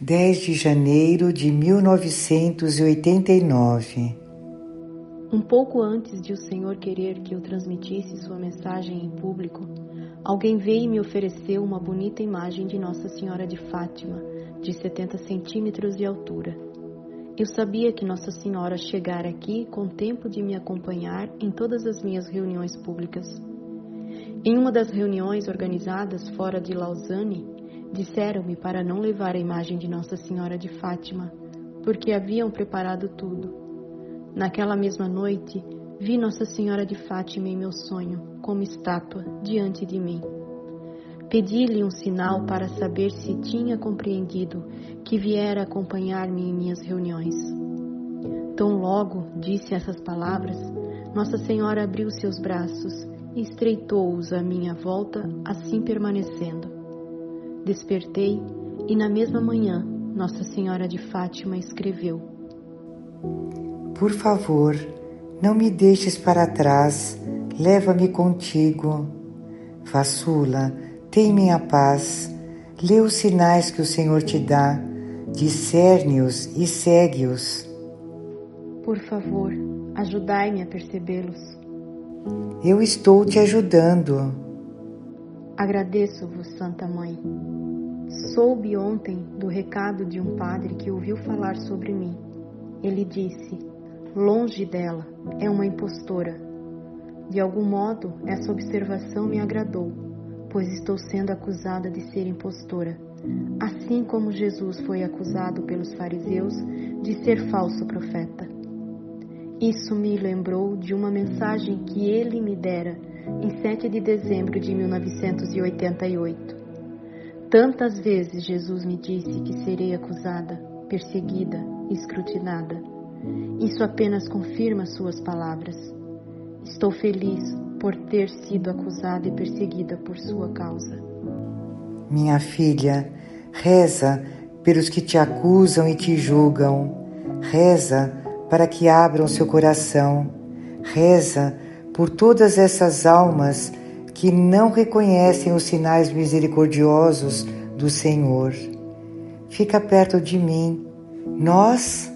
10 de janeiro de 1989. Um pouco antes de o Senhor querer que eu transmitisse sua mensagem em público, alguém veio e me ofereceu uma bonita imagem de Nossa Senhora de Fátima, de 70 centímetros de altura. Eu sabia que Nossa Senhora chegara aqui com tempo de me acompanhar em todas as minhas reuniões públicas. Em uma das reuniões organizadas fora de Lausanne, disseram-me para não levar a imagem de Nossa Senhora de Fátima, porque haviam preparado tudo. Naquela mesma noite, vi Nossa Senhora de Fátima em meu sonho, como estátua, diante de mim. Pedi-lhe um sinal para saber se tinha compreendido que viera acompanhar-me em minhas reuniões. Tão logo disse essas palavras, Nossa Senhora abriu seus braços e estreitou-os à minha volta, assim permanecendo. Despertei e na mesma manhã Nossa Senhora de Fátima escreveu: Por favor, não me deixes para trás, leva-me contigo. Vassula, tem minha paz, lê os sinais que o Senhor te dá, discerne-os e segue-os. Por favor, ajudai-me a percebê-los. Eu estou te ajudando. Agradeço-vos, Santa Mãe. Soube ontem do recado de um padre que ouviu falar sobre mim. Ele disse: Longe dela, é uma impostora. De algum modo, essa observação me agradou pois estou sendo acusada de ser impostora, assim como Jesus foi acusado pelos fariseus de ser falso profeta. Isso me lembrou de uma mensagem que ele me dera em 7 de dezembro de 1988. Tantas vezes Jesus me disse que serei acusada, perseguida, escrutinada. Isso apenas confirma suas palavras. Estou feliz por ter sido acusada e perseguida por sua causa. Minha filha, reza pelos que te acusam e te julgam. Reza para que abram seu coração. Reza por todas essas almas que não reconhecem os sinais misericordiosos do Senhor. Fica perto de mim. Nós